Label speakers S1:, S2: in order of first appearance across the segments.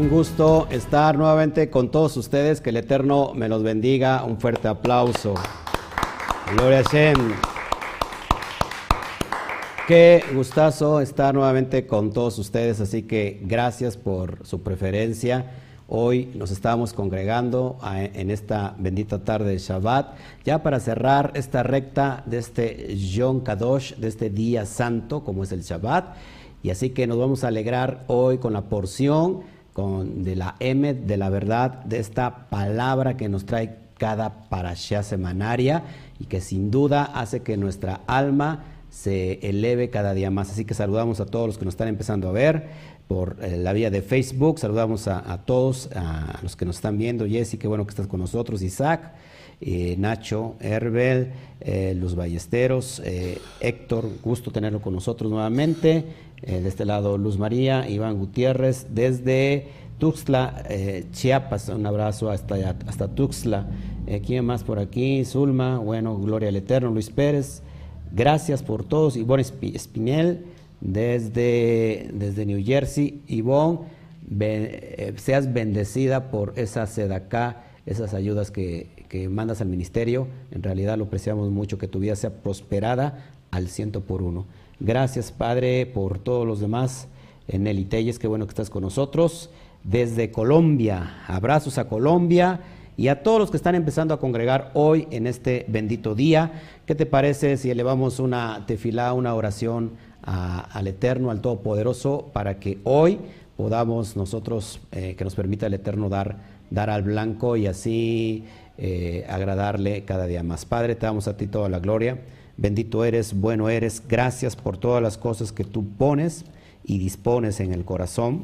S1: un gusto estar nuevamente con todos ustedes. Que el Eterno me los bendiga. Un fuerte aplauso. Gloria a Shem. Qué gustazo estar nuevamente con todos ustedes, así que gracias por su preferencia. Hoy nos estamos congregando en esta bendita tarde de Shabbat, ya para cerrar esta recta de este Yom Kadosh, de este día santo, como es el Shabbat. Y así que nos vamos a alegrar hoy con la porción con, de la Emet, de la verdad, de esta palabra que nos trae cada parashá semanaria y que sin duda hace que nuestra alma se eleve cada día más. Así que saludamos a todos los que nos están empezando a ver por eh, la vía de Facebook. Saludamos a, todos, a los que nos están viendo. Jessy, qué bueno que estás con nosotros. Isaac, eh, Nacho, Herbel, eh, Los Ballesteros, Héctor, gusto tenerlo con nosotros nuevamente. De este lado, Luz María, Iván Gutiérrez, desde Tuxtla, Chiapas. Un abrazo hasta, hasta Tuxtla. ¿Quién más por aquí? Zulma, bueno, Gloria al Eterno, Luis Pérez. Gracias por todos. Ivonne Espinel desde, desde New Jersey. Ivonne, eh, seas bendecida por esa sedacá, esas ayudas que, mandas al ministerio. En realidad lo apreciamos mucho, que tu vida sea prosperada al ciento por uno. Gracias, Padre, por todos los demás. En el Itelles, qué bueno que estás con nosotros. Desde Colombia, abrazos a Colombia y a todos los que están empezando a congregar hoy en este bendito día. ¿Qué te parece si elevamos una tefilá, una oración al Eterno, al Todopoderoso, para que hoy podamos nosotros, eh, que nos permita el Eterno dar, dar al blanco y así eh, agradarle cada día más. Padre, te damos a ti toda la gloria. Bendito eres, bueno eres. Gracias por todas las cosas que tú pones y dispones en el corazón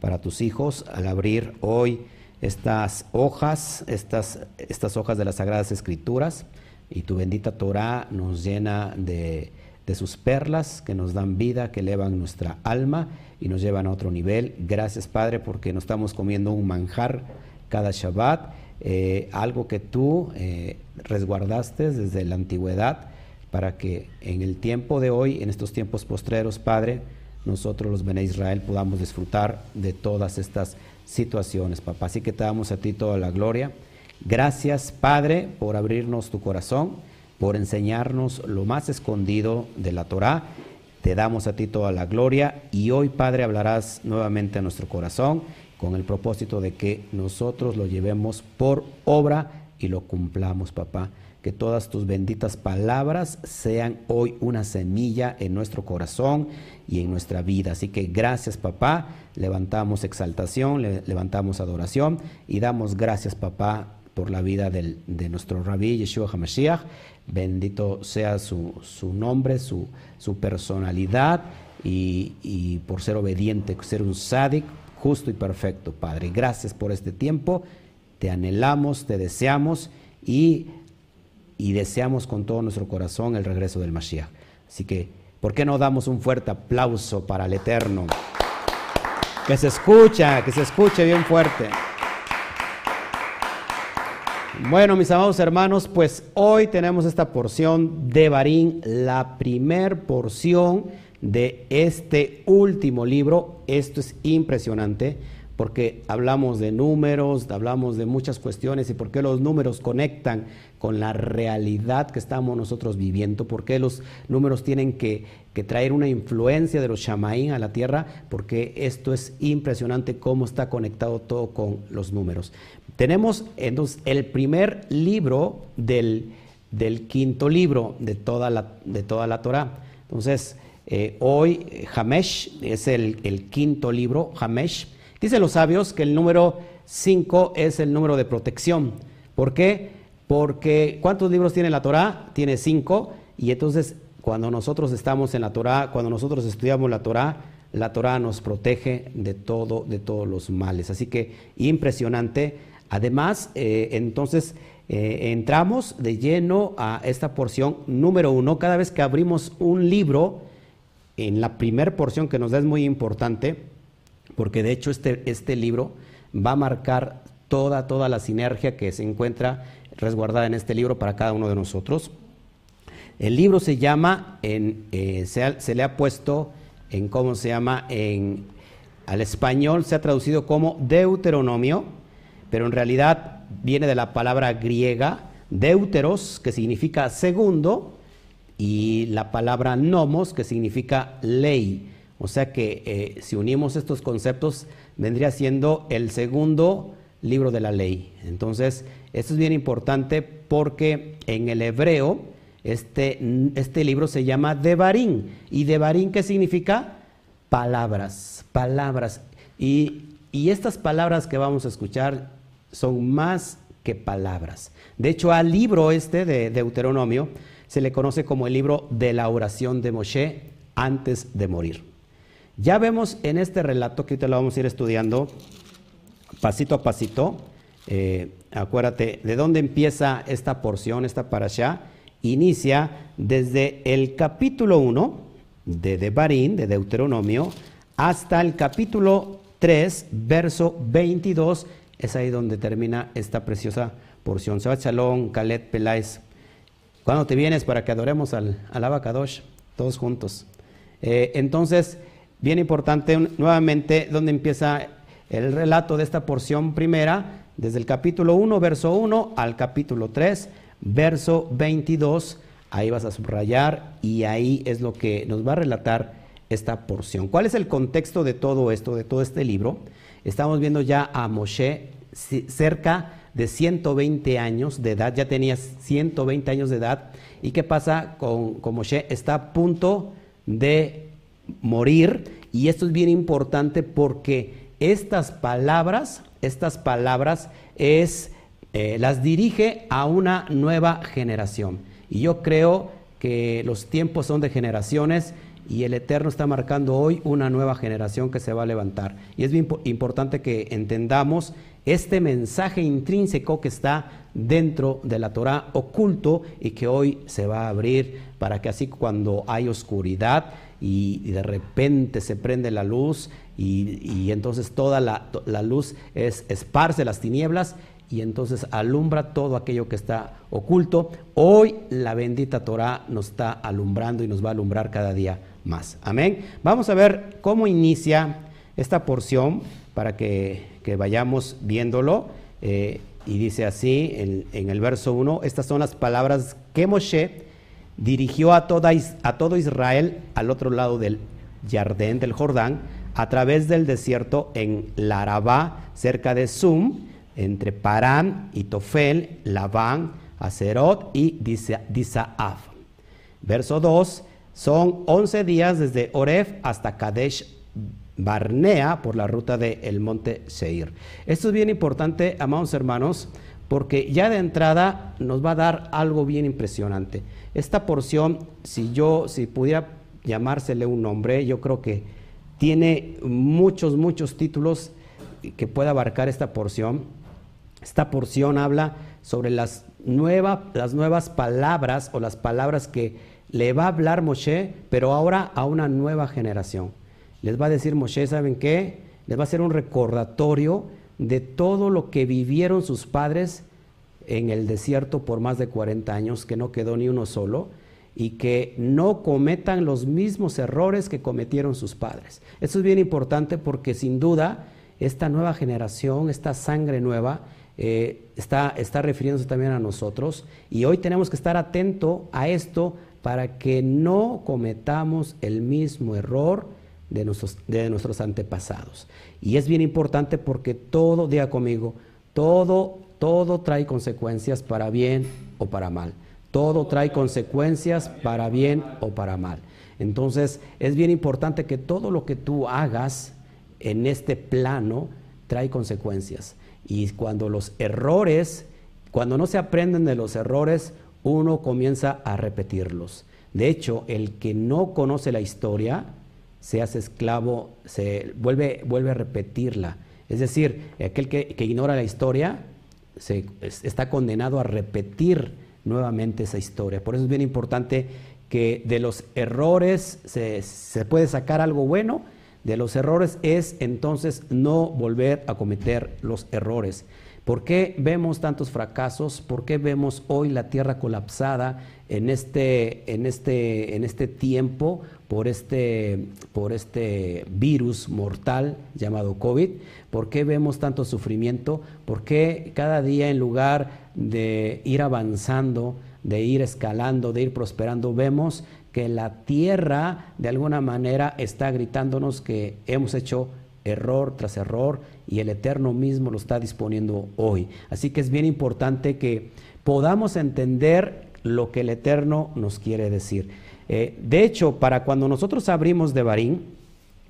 S1: para tus hijos al abrir hoy estas hojas, estas, estas hojas de las Sagradas Escrituras. Y tu bendita Torah nos llena de, de sus perlas que nos dan vida, que elevan nuestra alma y nos llevan a otro nivel. Gracias Padre porque nos estamos comiendo un manjar cada Shabbat, eh, algo que tú eh, resguardaste desde la antigüedad para que en el tiempo de hoy, en estos tiempos postreros, Padre, nosotros los Bene Israel podamos disfrutar de todas estas situaciones, papá. Así que te damos a ti toda la gloria. Gracias, Padre, por abrirnos tu corazón por enseñarnos lo más escondido de la Torá. Te damos a ti toda la gloria y hoy, Padre, hablarás nuevamente a nuestro corazón con el propósito de que nosotros lo llevemos por obra y lo cumplamos, papá. Que todas tus benditas palabras sean hoy una semilla en nuestro corazón y en nuestra vida. Así que gracias, papá. Levantamos exaltación, levantamos adoración y damos gracias, papá, por la vida del, de nuestro rabí Yeshua HaMashiach. Bendito sea su, su nombre, su, su personalidad y, y, por ser obediente, ser un sádic justo y perfecto, Padre. Gracias por este tiempo. Te anhelamos, te deseamos y, y deseamos con todo nuestro corazón el regreso del Mashiach. Así que, ¿por qué no damos un fuerte aplauso para el Eterno? Que se escucha, que se escuche bien fuerte. Bueno, mis amados hermanos, pues hoy tenemos esta porción de Barín, la primer porción de este último libro. Esto es impresionante porque hablamos de números, hablamos de muchas cuestiones y por qué los números conectan con la realidad que estamos nosotros viviendo, por qué los números tienen que, traer una influencia de los shamaín a la tierra, porque esto es impresionante cómo está conectado todo con los números. Tenemos entonces el primer libro del, quinto libro de toda la, de toda la Torah. Entonces, eh, hoy Hamesh es el, el quinto libro, Hamesh. Dicen los sabios que el número 5 es el número de protección. ¿Por qué? Porque ¿cuántos libros tiene la Torah? Tiene cinco. Y entonces cuando nosotros estamos en la Torah, cuando nosotros estudiamos la Torah, la Torah nos protege de todo, de todos los males. Así que impresionante. Además, eh, entonces eh, entramos de lleno a esta porción número uno. Cada vez que abrimos un libro, en la primera porción que nos da es muy importante, porque de hecho este, este libro va a marcar toda, toda la sinergia que se encuentra resguardada en este libro para cada uno de nosotros. El libro se llama, en, eh, se, le ha puesto en, ¿cómo se llama? En al español se ha traducido como Deuteronomio, pero en realidad viene de la palabra griega deuteros, que significa segundo, y la palabra nomos, que significa ley. O sea que eh, si unimos estos conceptos, vendría siendo el segundo libro de la ley. Entonces, esto es bien importante porque en el hebreo este, este libro se llama Devarim. ¿Y Devarim qué significa? Palabras, palabras. Y, y estas palabras que vamos a escuchar son más que palabras. De hecho, al libro este de Deuteronomio se le conoce como el libro de la oración de Moshe antes de morir. Ya vemos en este relato que ahorita lo vamos a ir estudiando pasito a pasito. Eh, acuérdate, ¿de dónde empieza esta porción, esta parasha? Inicia desde el capítulo 1 de Devarim, de Deuteronomio, hasta el capítulo 3, verso 22. Es ahí donde termina esta preciosa porción. Shabbat Shalom, Kalet Peláez. ¿Cuándo te vienes para que adoremos al, al Abacadosh? Todos juntos. Eh, entonces, bien importante, nuevamente, donde empieza el relato de esta porción primera, desde el capítulo 1, verso 1, al capítulo 3, verso 22. Ahí vas a subrayar y ahí es lo que nos va a relatar esta porción. ¿Cuál es el contexto de todo esto, de todo este libro? Estamos viendo ya a Moshe cerca de 120 años de edad, ya tenía 120 años de edad. ¿Y qué pasa con, con Moshe? Está a punto de morir y esto es bien importante porque estas palabras, estas palabras es, eh, las dirige a una nueva generación. Y yo creo que los tiempos son de generaciones y el Eterno está marcando hoy una nueva generación que se va a levantar. Y es bien importante que entendamos este mensaje intrínseco que está dentro de la Torah oculto y que hoy se va a abrir para que así cuando hay oscuridad y, de repente se prende la luz y, entonces toda la, luz es esparce las tinieblas y entonces alumbra todo aquello que está oculto. Hoy la bendita Torah nos está alumbrando y nos va a alumbrar cada día más. Amén. Vamos a ver cómo inicia esta porción para que que vayamos viéndolo. Eh, y dice así en, el verso 1, estas son las palabras que Moshe dirigió a, toda, a todo Israel al otro lado del Jardín del Jordán, a través del desierto en Larabá, cerca de Sum, entre Parán y Tofel, Labán, Acerot y Disaaf. Verso 2, son 11 días desde Oref hasta Kadesh Barnea por la ruta del monte Seir. Esto es bien importante, amados hermanos, porque ya de entrada nos va a dar algo bien impresionante. Esta porción, si yo, si pudiera llamársele un nombre, yo creo que tiene muchos, muchos títulos que puede abarcar esta porción. Esta porción habla sobre las, las nuevas palabras o las palabras que le va a hablar Moshe, pero ahora a una nueva generación les va a decir Moshe, ¿saben qué? Les va a hacer un recordatorio de todo lo que vivieron sus padres en el desierto por más de 40 años, que no quedó ni uno solo, y que no cometan los mismos errores que cometieron sus padres. Eso es bien importante porque sin duda esta nueva generación, esta sangre nueva, eh, está, está refiriéndose también a nosotros y hoy tenemos que estar atento a esto para que no cometamos el mismo error de nuestros, de nuestros antepasados. Y es bien importante porque todo, diga conmigo, todo, todo trae consecuencias para bien o para mal. Todo trae consecuencias para bien o para mal. Entonces es bien importante que todo lo que tú hagas en este plano trae consecuencias. Y cuando los errores, cuando no se aprenden de los errores, uno comienza a repetirlos. De hecho, el que no conoce la historia, se hace esclavo, se vuelve, vuelve a repetirla. Es decir, aquel que, ignora la historia se, está condenado a repetir nuevamente esa historia. Por eso es bien importante que de los errores se, se puede sacar algo bueno, de los errores es entonces no volver a cometer los errores. ¿Por qué vemos tantos fracasos? ¿Por qué vemos hoy la tierra colapsada en este, en este, en este tiempo por este, por este virus mortal llamado COVID? ¿Por qué vemos tanto sufrimiento? ¿Por qué cada día en lugar de ir avanzando, de ir escalando, de ir prosperando, vemos que la tierra de alguna manera está gritándonos que hemos hecho error tras error y el Eterno mismo lo está disponiendo hoy. Así que es bien importante que podamos entender lo que el Eterno nos quiere decir. Eh, de hecho, para cuando nosotros abrimos de Barín,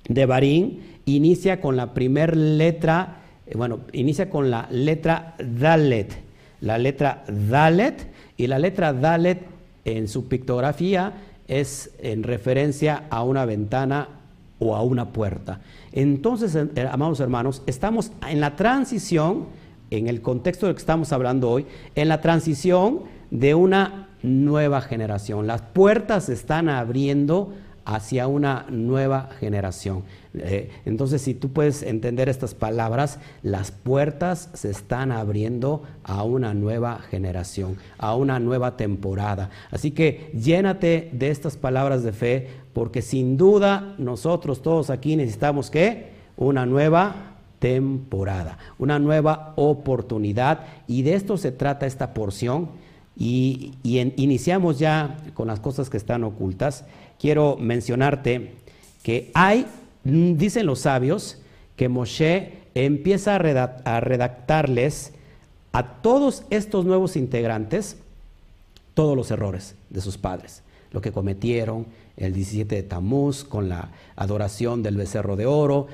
S1: de Barín inicia con la primer letra, eh, bueno, inicia con la letra Dalet, la letra Dalet, y la letra Dalet en su pictografía es en referencia a una ventana o a una puerta. Entonces, eh, amados hermanos, estamos en la transición, en el contexto de lo que estamos hablando hoy, en la transición de una nueva generación. Las puertas se están abriendo hacia una nueva generación. Eh, entonces, si tú puedes entender estas palabras, las puertas se están abriendo a una nueva generación, a una nueva temporada. Así que llénate de estas palabras de fe, porque sin duda nosotros todos aquí necesitamos que una nueva temporada, una nueva oportunidad. Y de esto se trata esta porción. Y, iniciamos ya con las cosas que están ocultas. Quiero mencionarte que hay, mm, dicen los sabios, que Moshe empieza a, redactarles a todos estos nuevos integrantes todos los errores de sus padres, lo que cometieron el 17 de Tamuz con la adoración del becerro de oro,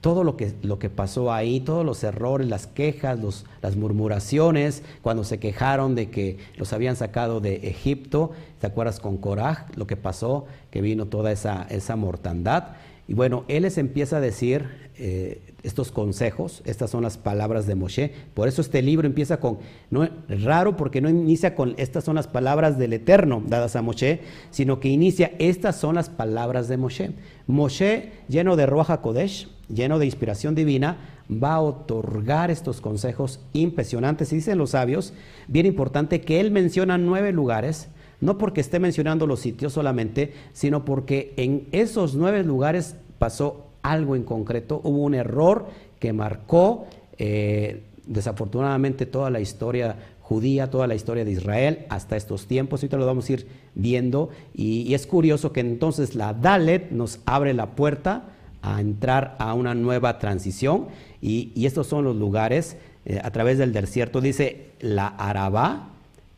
S1: todo lo que, lo que pasó ahí, todos los errores, las quejas, las murmuraciones, cuando se quejaron de que los habían sacado de Egipto, ¿te acuerdas con Coraj lo que pasó? Que vino toda esa, esa mortandad. Y bueno, él les empieza a decir eh, estos consejos, estas son las palabras de Moshe. Por eso este libro empieza con, no, raro porque no inicia con estas son las palabras del Eterno dadas a Moshe, sino que inicia estas son las palabras de Moshe. Moshe, lleno de Roja Kodesh, lleno de inspiración divina, va a otorgar estos consejos impresionantes. Y dicen los sabios, bien importante, que él menciona nueve lugares, no porque esté mencionando los sitios solamente, sino porque en esos nueve lugares pasó algo en concreto, hubo un error que marcó eh, desafortunadamente toda la historia judía, toda la historia de Israel hasta estos tiempos. Ahorita lo vamos a ir viendo. Y, es curioso que entonces la Dalet nos abre la puerta a entrar a una nueva transición. Y, estos son los lugares eh, a través del desierto. Dice la Arabá,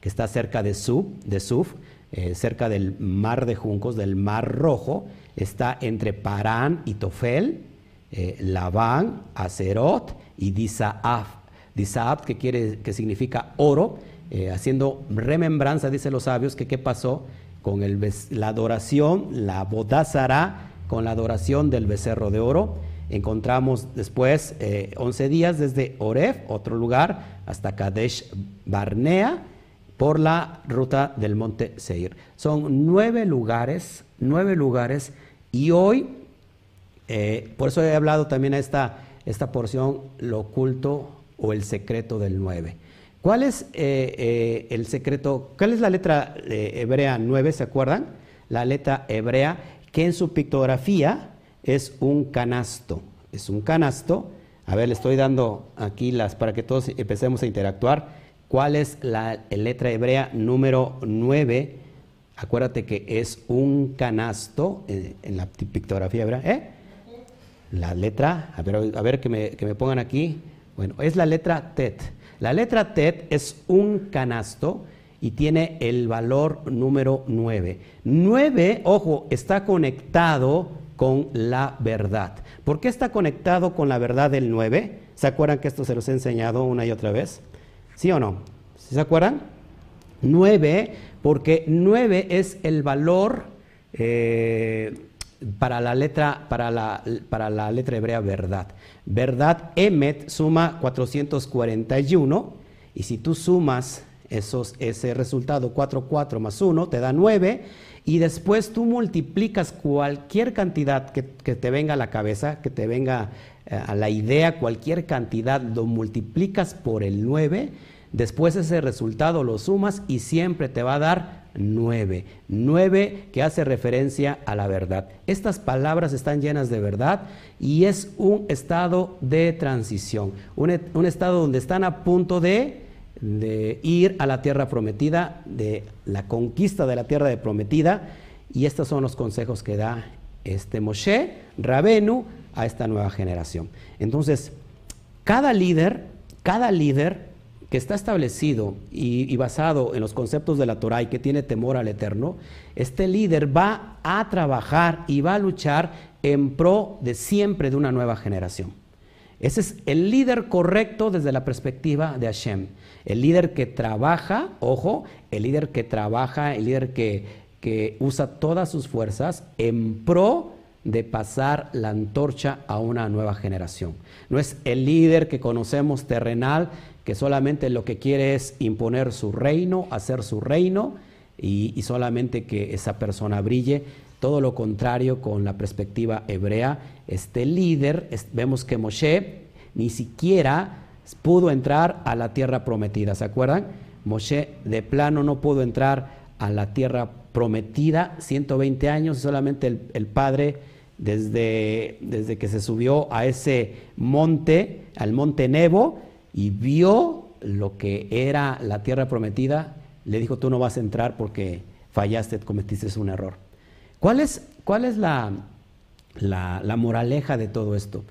S1: que está cerca de Suf, eh, cerca del mar de juncos, del mar rojo. Está entre Parán y Tofel, eh, Labán, Acerot y Disaaf. Disaaf, que, quiere, que significa oro, haciendo remembranza, dice los sabios, que qué pasó con el, la adoración, la bodázara con la adoración del becerro de oro. Encontramos después 11 eh, días desde Oref, otro lugar, hasta Kadesh Barnea, por la ruta del monte Seir. Son nueve lugares, nueve lugares, y hoy, eh, por eso he hablado también a esta, esta porción, lo oculto o el secreto del nueve. ¿Cuál es eh, el secreto? ¿Cuál es la letra hebrea 9? ¿Se acuerdan? La letra hebrea que en su pictografía es un canasto. Es un canasto. A ver, le estoy dando aquí las para que todos empecemos a interactuar. ¿Cuál es la letra hebrea número 9? Acuérdate que es un canasto eh, en, la pictografía hebrea. ¿Eh? La letra, a ver, a ver que, me, que me pongan aquí. Bueno, es la letra TET. La letra TET es un canasto y tiene el valor número 9. 9, ojo, está conectado con la verdad. ¿Por qué está conectado con la verdad del 9? ¿Se acuerdan que esto se los he enseñado una y otra vez? ¿Sí o no? ¿Se acuerdan? 9, porque 9 es el valor eh, para, la letra, para, la, para la letra hebrea verdad. Verdad, Emet suma 441, y si tú sumas esos, ese resultado 4, 4 más 1 te da 9 y después tú multiplicas cualquier cantidad que, te venga a la cabeza, que te venga eh, a la idea, cualquier cantidad, lo multiplicas por el 9, después ese resultado lo sumas y siempre te va a dar 9. 9 que hace referencia a la verdad. Estas palabras están llenas de verdad y es un estado de transición, un, estado donde están a punto de de ir a la tierra prometida, de la conquista de la tierra de prometida, y estos son los consejos que da este Moshe, Rabenu, a esta nueva generación. Entonces, cada líder, cada líder que está establecido y, basado en los conceptos de la Torah y que tiene temor al Eterno, este líder va a trabajar y va a luchar en pro de siempre de una nueva generación. Ese es el líder correcto desde la perspectiva de Hashem. El líder que trabaja, ojo, el líder que trabaja, el líder que, que usa todas sus fuerzas en pro de pasar la antorcha a una nueva generación. No es el líder que conocemos terrenal, que solamente lo que quiere es imponer su reino, hacer su reino y, solamente que esa persona brille. Todo lo contrario con la perspectiva hebrea. Este líder, vemos que Moshe ni siquiera pudo entrar a la tierra prometida. ¿Se acuerdan? Moshe de plano no pudo entrar a la tierra prometida, 120 años, solamente el, padre desde, desde, que se subió a ese monte, al monte Nebo, y vio lo que era la tierra prometida, le dijo, tú no vas a entrar porque fallaste, cometiste un error. ¿Cuál es, cuál es la, la, la moraleja de todo esto?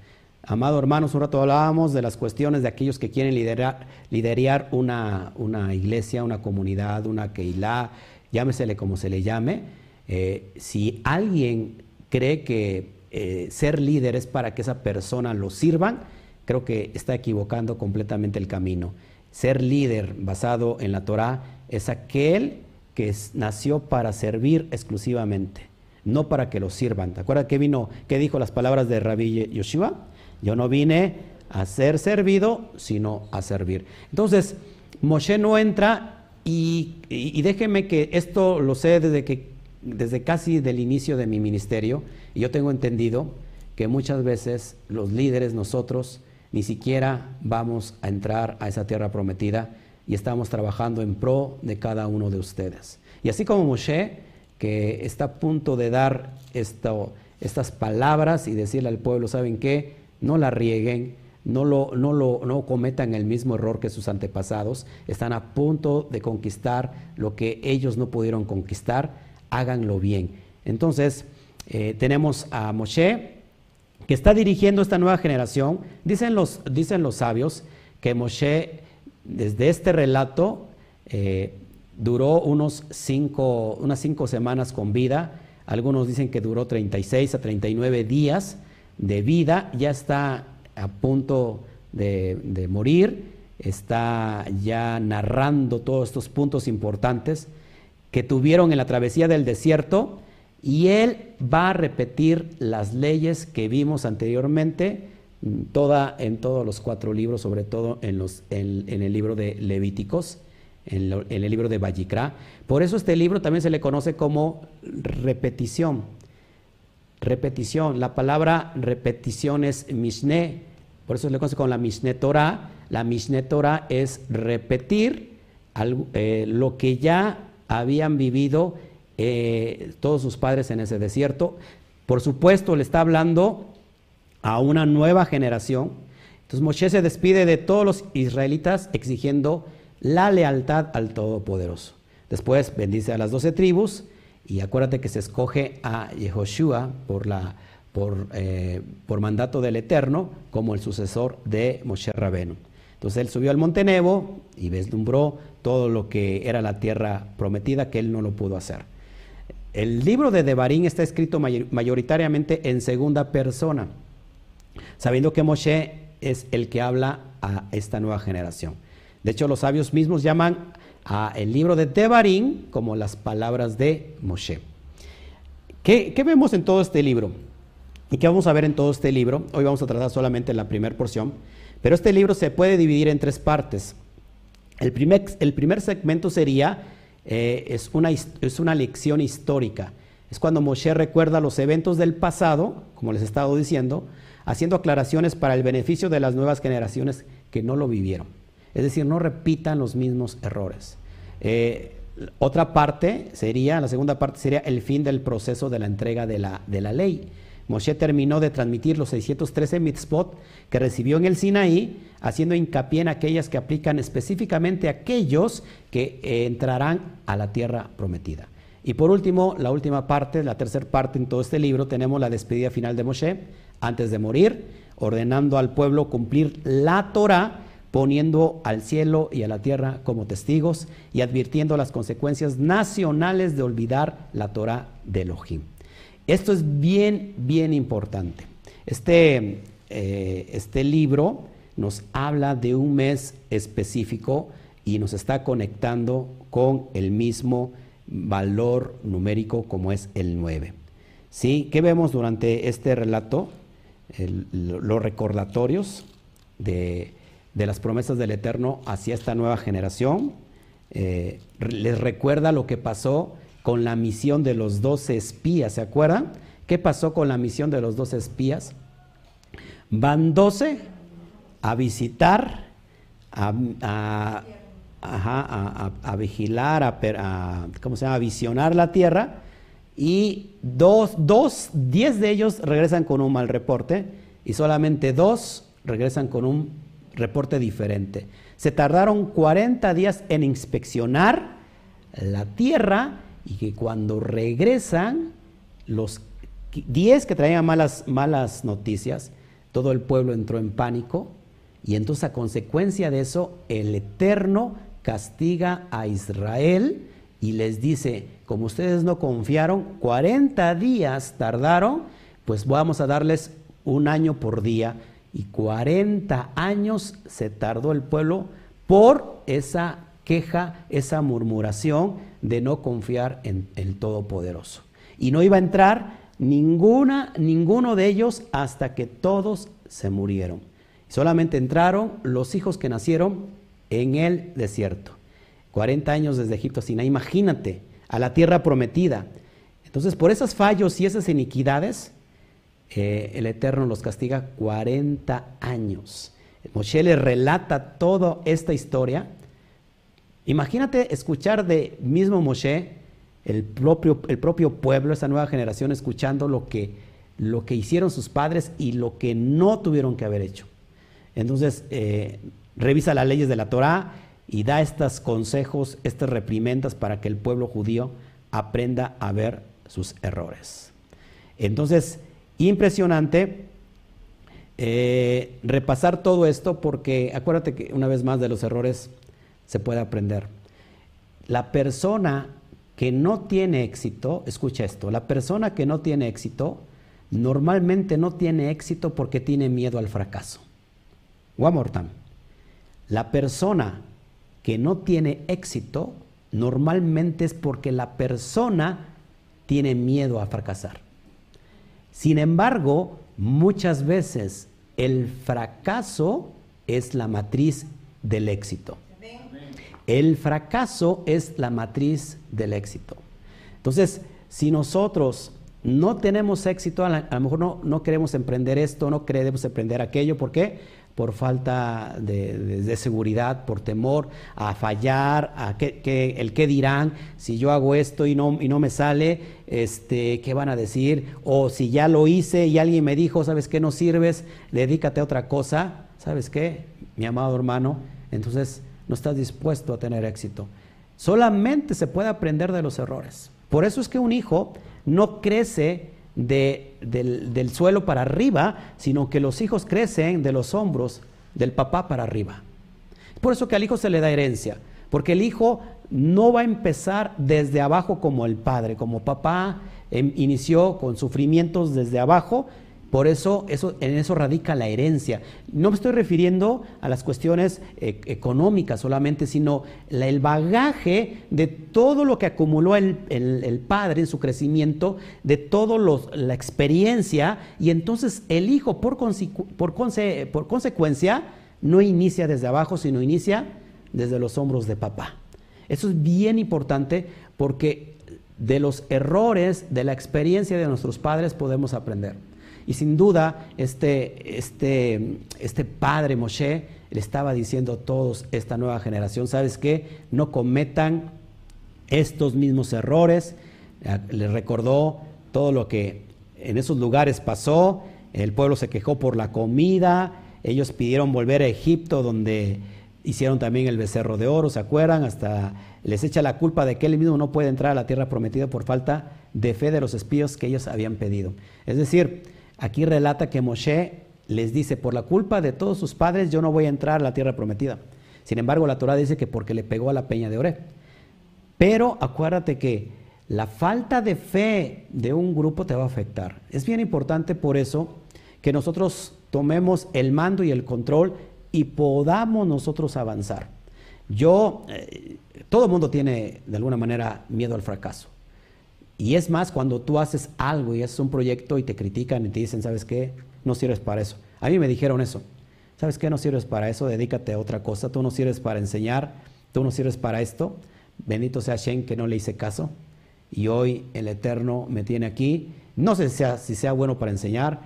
S1: Amado hermanos, un rato hablábamos de las cuestiones de aquellos que quieren liderar, liderar una, una, iglesia, una comunidad, una keilá, llámesele como se le llame. Eh, si alguien cree que eh, ser líder es para que esa persona lo sirvan, creo que está equivocando completamente el camino. Ser líder basado en la Torah es aquel que nació para servir exclusivamente, no para que lo sirvan. ¿Te acuerdas qué vino, qué dijo las palabras de Rabbi Yoshua? Yo no vine a ser servido, sino a servir. Entonces, Moshe no entra y, déjeme que esto lo sé desde, que, desde casi del inicio de mi ministerio, y yo tengo entendido que muchas veces los líderes, nosotros, ni siquiera vamos a entrar a esa tierra prometida y estamos trabajando en pro de cada uno de ustedes. Y así como Moshe, que está a punto de dar estas palabras y decirle al pueblo, ¿saben qué? no la rieguen, no, lo, no, lo, no cometan el mismo error que sus antepasados, están a punto de conquistar lo que ellos no pudieron conquistar, háganlo bien. Entonces, eh, tenemos a Moshe, que está dirigiendo esta nueva generación. Dicen los, dicen los sabios que Moshe, desde este relato, eh, duró unos cinco, unas cinco semanas con vida. Algunos dicen que duró 36 a 39 días de vida, ya está a punto de, morir, está ya narrando todos estos puntos importantes que tuvieron en la travesía del desierto y él va a repetir las leyes que vimos anteriormente toda, en todos los cuatro libros, sobre todo en, los, en, el libro de Levíticos, en, en, el libro de Vallicrá. Por eso este libro también se le conoce como repetición repetición. La palabra repetición es Mishneh, por eso le conoce con la Mishneh Torah. La Mishneh Torah es repetir eh, lo que ya habían vivido eh, todos sus padres en ese desierto. Por supuesto, le está hablando a una nueva generación. Entonces Moshe se despide de todos los israelitas exigiendo la lealtad al Todopoderoso. Después bendice a las doce tribus y acuérdate que se escoge a Yehoshua por, la, por, eh, por mandato del Eterno como el sucesor de Moshe Rabenu. Entonces él subió al monte Nebo y vislumbró todo lo que era la tierra prometida que él no lo pudo hacer. El libro de Devarim está escrito mayoritariamente en segunda persona, sabiendo que Moshe es el que habla a esta nueva generación. De hecho, los sabios mismos llaman a el libro de Devarim como las palabras de Moshe. ¿Qué, vemos en todo este libro? ¿Y qué vamos a ver en todo este libro? Hoy vamos a tratar solamente la primera porción, pero este libro se puede dividir en tres partes. El primer, el primer segmento sería, eh, es, una, es una lección histórica. Es cuando Moshe recuerda los eventos del pasado, como les he estado diciendo, haciendo aclaraciones para el beneficio de las nuevas generaciones que no lo vivieron. Es decir, no repitan los mismos errores. Eh, otra parte sería, la segunda parte sería el fin del proceso de la entrega de la, de la ley. Moshe terminó de transmitir los 613 mitzvot que recibió en el Sinaí, haciendo hincapié en aquellas que aplican específicamente a aquellos que eh, entrarán a la tierra prometida. Y por último, la última parte, la tercera parte en todo este libro, tenemos la despedida final de Moshe antes de morir, ordenando al pueblo cumplir la Torah poniendo al cielo y a la tierra como testigos y advirtiendo las consecuencias nacionales de olvidar la Torah de Elohim. Esto es bien, bien importante. Este, eh, este libro nos habla de un mes específico y nos está conectando con el mismo valor numérico como es el 9. ¿Sí? ¿Qué vemos durante este relato? los recordatorios de de las promesas del Eterno hacia esta nueva generación. Eh, les recuerda lo que pasó con la misión de los doce espías, ¿se acuerdan? ¿Qué pasó con la misión de los doce espías? Van doce a visitar, a, vigilar, a, ¿cómo se llama? a visionar la tierra y dos, dos, diez de ellos regresan con un mal reporte y solamente dos regresan con un reporte diferente. Se tardaron 40 días en inspeccionar la tierra y que cuando regresan, los 10 que traían malas, malas noticias, todo el pueblo entró en pánico y entonces a consecuencia de eso el Eterno castiga a Israel y les dice, como ustedes no confiaron, 40 días tardaron, pues vamos a darles un año por día y 40 años se tardó el pueblo por esa queja, esa murmuración de no confiar en el Todopoderoso. Y no iba a entrar ninguna, ninguno de ellos hasta que todos se murieron. Solamente entraron los hijos que nacieron en el desierto. 40 años desde Egipto Sinaí, imagínate, a la tierra prometida. Entonces, por esos fallos y esas iniquidades, el Eterno los castiga 40 años. Moshe le relata toda esta historia. Imagínate escuchar de mismo Moshe, el propio, el propio pueblo, esa nueva generación, escuchando lo que, lo que hicieron sus padres y lo que no tuvieron que haber hecho. Entonces, eh, revisa las leyes de la Torah y da estos consejos, estas reprimendas para que el pueblo judío aprenda a ver sus errores. Entonces, Impresionante eh, repasar todo esto porque acuérdate que una vez más de los errores se puede aprender. La persona que no tiene éxito, escucha esto, la persona que no tiene éxito normalmente no tiene éxito porque tiene miedo al fracaso. One more time. La persona que no tiene éxito normalmente es porque la persona tiene miedo a fracasar. Sin embargo, muchas veces el fracaso es la matriz del éxito. El fracaso es la matriz del éxito. Entonces, si nosotros no tenemos éxito, a, lo mejor no, no, queremos emprender esto, no queremos emprender aquello, ¿por qué? por falta de, seguridad, por temor a fallar, a que, el qué dirán, si yo hago esto y no, y no me sale, este, ¿qué van a decir? O si ya lo hice y alguien me dijo, ¿sabes qué? No sirves, dedícate a otra cosa, ¿sabes qué? Mi amado hermano, entonces no estás dispuesto a tener éxito. Solamente se puede aprender de los errores. Por eso es que un hijo no crece del, suelo para arriba, sino que los hijos crecen de los hombros del papá para arriba. Por eso que al hijo se le da herencia, porque el hijo no va a empezar desde abajo como el padre, como papá em, inició con sufrimientos desde abajo, por eso, eso, en eso radica la herencia. No me estoy refiriendo a las cuestiones eh, económicas solamente, sino el bagaje de todo lo que acumuló el, padre en su crecimiento, de toda la experiencia, y entonces el hijo, por, por consecuencia, no inicia desde abajo, sino inicia desde los hombros de papá. Eso es bien importante porque de los errores, de la experiencia de nuestros padres podemos aprender. Y sin duda, este, este, este padre Moshe le estaba diciendo a todos, esta nueva generación, ¿sabes qué? No cometan estos mismos errores. Le recordó todo lo que en esos lugares pasó. El pueblo se quejó por la comida. Ellos pidieron volver a Egipto, donde hicieron también el becerro de oro, ¿se acuerdan? Hasta les echa la culpa de que él mismo no puede entrar a la tierra prometida por falta de fe de los espías que ellos habían pedido. Es decir, aquí relata que Moshe les dice, por la culpa de todos sus padres yo no voy a entrar a la tierra prometida. Sin embargo, la Torah dice que porque le pegó a la peña de Oré. Pero acuérdate que la falta de fe de un grupo te va a afectar. Es bien importante por eso que nosotros tomemos el mando y el control y podamos nosotros avanzar. Yo, eh, todo el mundo tiene de alguna manera miedo al fracaso. Y es más cuando tú haces algo y es un proyecto y te critican y te dicen, ¿sabes qué? No sirves para eso. A mí me dijeron eso. ¿Sabes qué? No sirves para eso, dedícate a otra cosa. Tú no sirves para enseñar, tú no sirves para esto. Bendito sea Shen que no le hice caso. Y hoy el Eterno me tiene aquí. No sé si sea, si sea bueno para enseñar,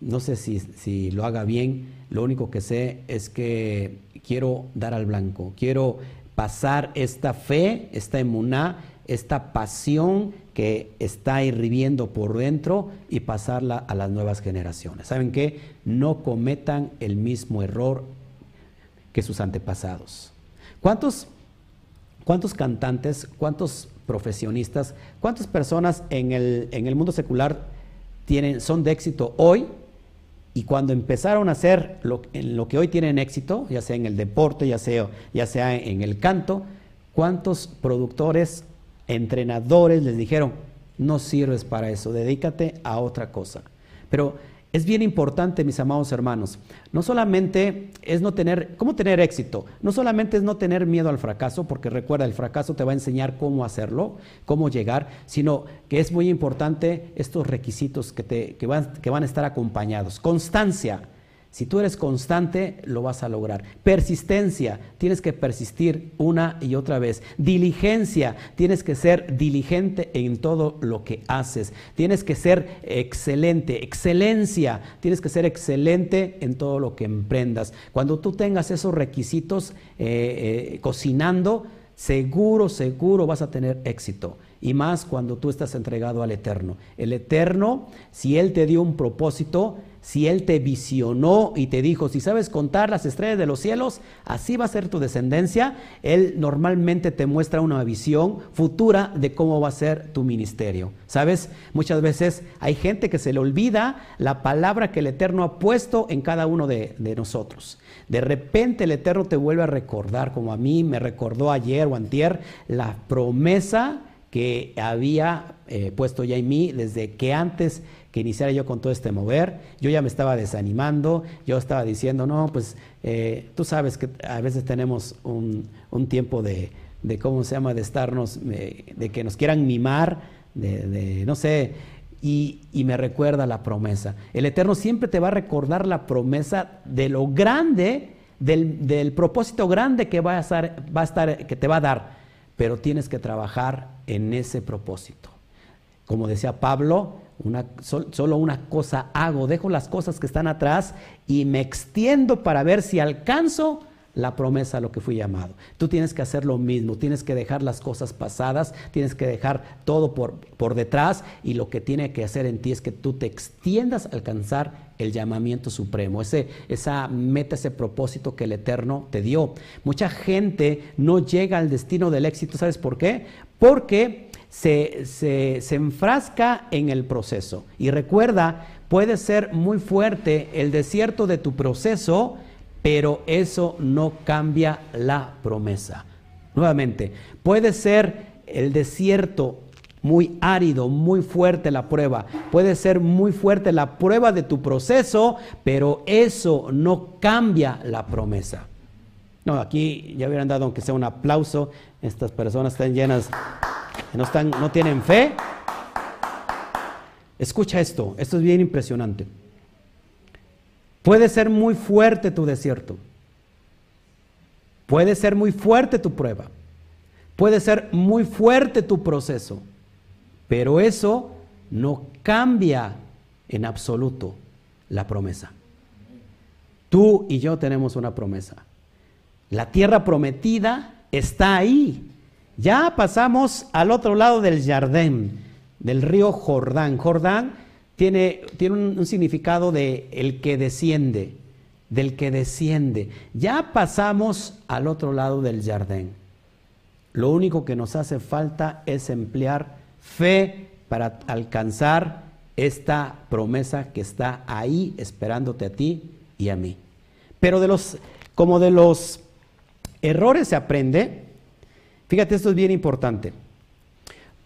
S1: no sé si, si lo haga bien, lo único que sé es que quiero dar al blanco, quiero pasar esta fe, esta emuná, esta pasión que está hirviendo por dentro y pasarla a las nuevas generaciones. ¿Saben qué? No cometan el mismo error que sus antepasados. ¿Cuántos, cuántos cantantes, cuántos profesionistas, cuántas personas en el, en el mundo secular tienen, son de éxito hoy y cuando empezaron a hacer lo, que hoy tienen éxito, ya sea en el deporte, ya sea en el canto, ¿cuántos productores, entrenadores les dijeron, no sirves para eso, dedícate a otra cosa? Pero es bien importante, mis amados hermanos. No solamente es no tener, ¿cómo tener éxito? No solamente es no tener miedo al fracaso, porque recuerda, el fracaso te va a enseñar cómo hacerlo, cómo llegar, sino que es muy importante estos requisitos que, te, que, van, que van a estar acompañados. Constancia si tú eres constante, lo vas a lograr. Persistencia, tienes que persistir una y otra vez. Diligencia, tienes que ser diligente en todo lo que haces. Tienes que ser excelente. Excelencia, tienes que ser excelente en todo lo que emprendas. Cuando tú tengas esos requisitos eh, eh, cocinando, seguro, seguro vas a tener éxito. Y más cuando tú estás entregado al Eterno. El Eterno, si Él te dio un propósito, si Él te visionó y te dijo, si sabes contar las estrellas de los cielos, así va a ser tu descendencia, Él normalmente te muestra una visión futura de cómo va a ser tu ministerio. ¿Sabes? Muchas veces hay gente que se le olvida la palabra que el Eterno ha puesto en cada uno de, nosotros. De repente el Eterno te vuelve a recordar, como a mí me recordó ayer o antier, la promesa que había eh, puesto ya en mí desde que antes que iniciara yo con todo este mover. Yo ya me estaba desanimando, yo estaba diciendo, no, pues eh, tú sabes que a veces tenemos un, tiempo de, ¿cómo se llama?, de estarnos, eh, de que nos quieran mimar, de, no sé, y, me recuerda la promesa. El Eterno siempre te va a recordar la promesa de lo grande, del, propósito grande que va a, estar, va a estar, que te va a dar, pero tienes que trabajar en ese propósito. Como decía Pablo, una, solo una cosa hago, dejo las cosas que están atrás y me extiendo para ver si alcanzo la promesa a lo que fui llamado. Tú tienes que hacer lo mismo, tienes que dejar las cosas pasadas, tienes que dejar todo por, por detrás y lo que tiene que hacer en ti es que tú te extiendas a alcanzar el llamamiento supremo, ese, esa meta, ese propósito que el Eterno te dio. Mucha gente no llega al destino del éxito, ¿sabes por qué? Porque se, se, enfrasca en el proceso. Y recuerda, puede ser muy fuerte el desierto de tu proceso, pero eso no cambia la promesa. Nuevamente, puede ser el desierto muy árido, muy fuerte la prueba. Puede ser muy fuerte la prueba de tu proceso, pero eso no cambia la promesa. No, aquí ya hubieran dado aunque sea un aplauso. Estas personas están llenas no, están, no tienen fe. Escucha esto, esto es bien impresionante. Puede ser muy fuerte tu desierto, Puede ser muy fuerte tu prueba, puede ser muy fuerte tu proceso, pero eso no cambia en absoluto la promesa. Tú y yo tenemos una promesa. La tierra prometida está ahí. Ya pasamos al otro lado del jardín, del río Jordán. Jordán tiene, tiene un, significado de el que desciende, del que desciende. Ya pasamos al otro lado del jardín. Lo único que nos hace falta es emplear fe para alcanzar esta promesa que está ahí esperándote a ti y a mí. Pero de los, como de los errores se aprende, fíjate, esto es bien importante,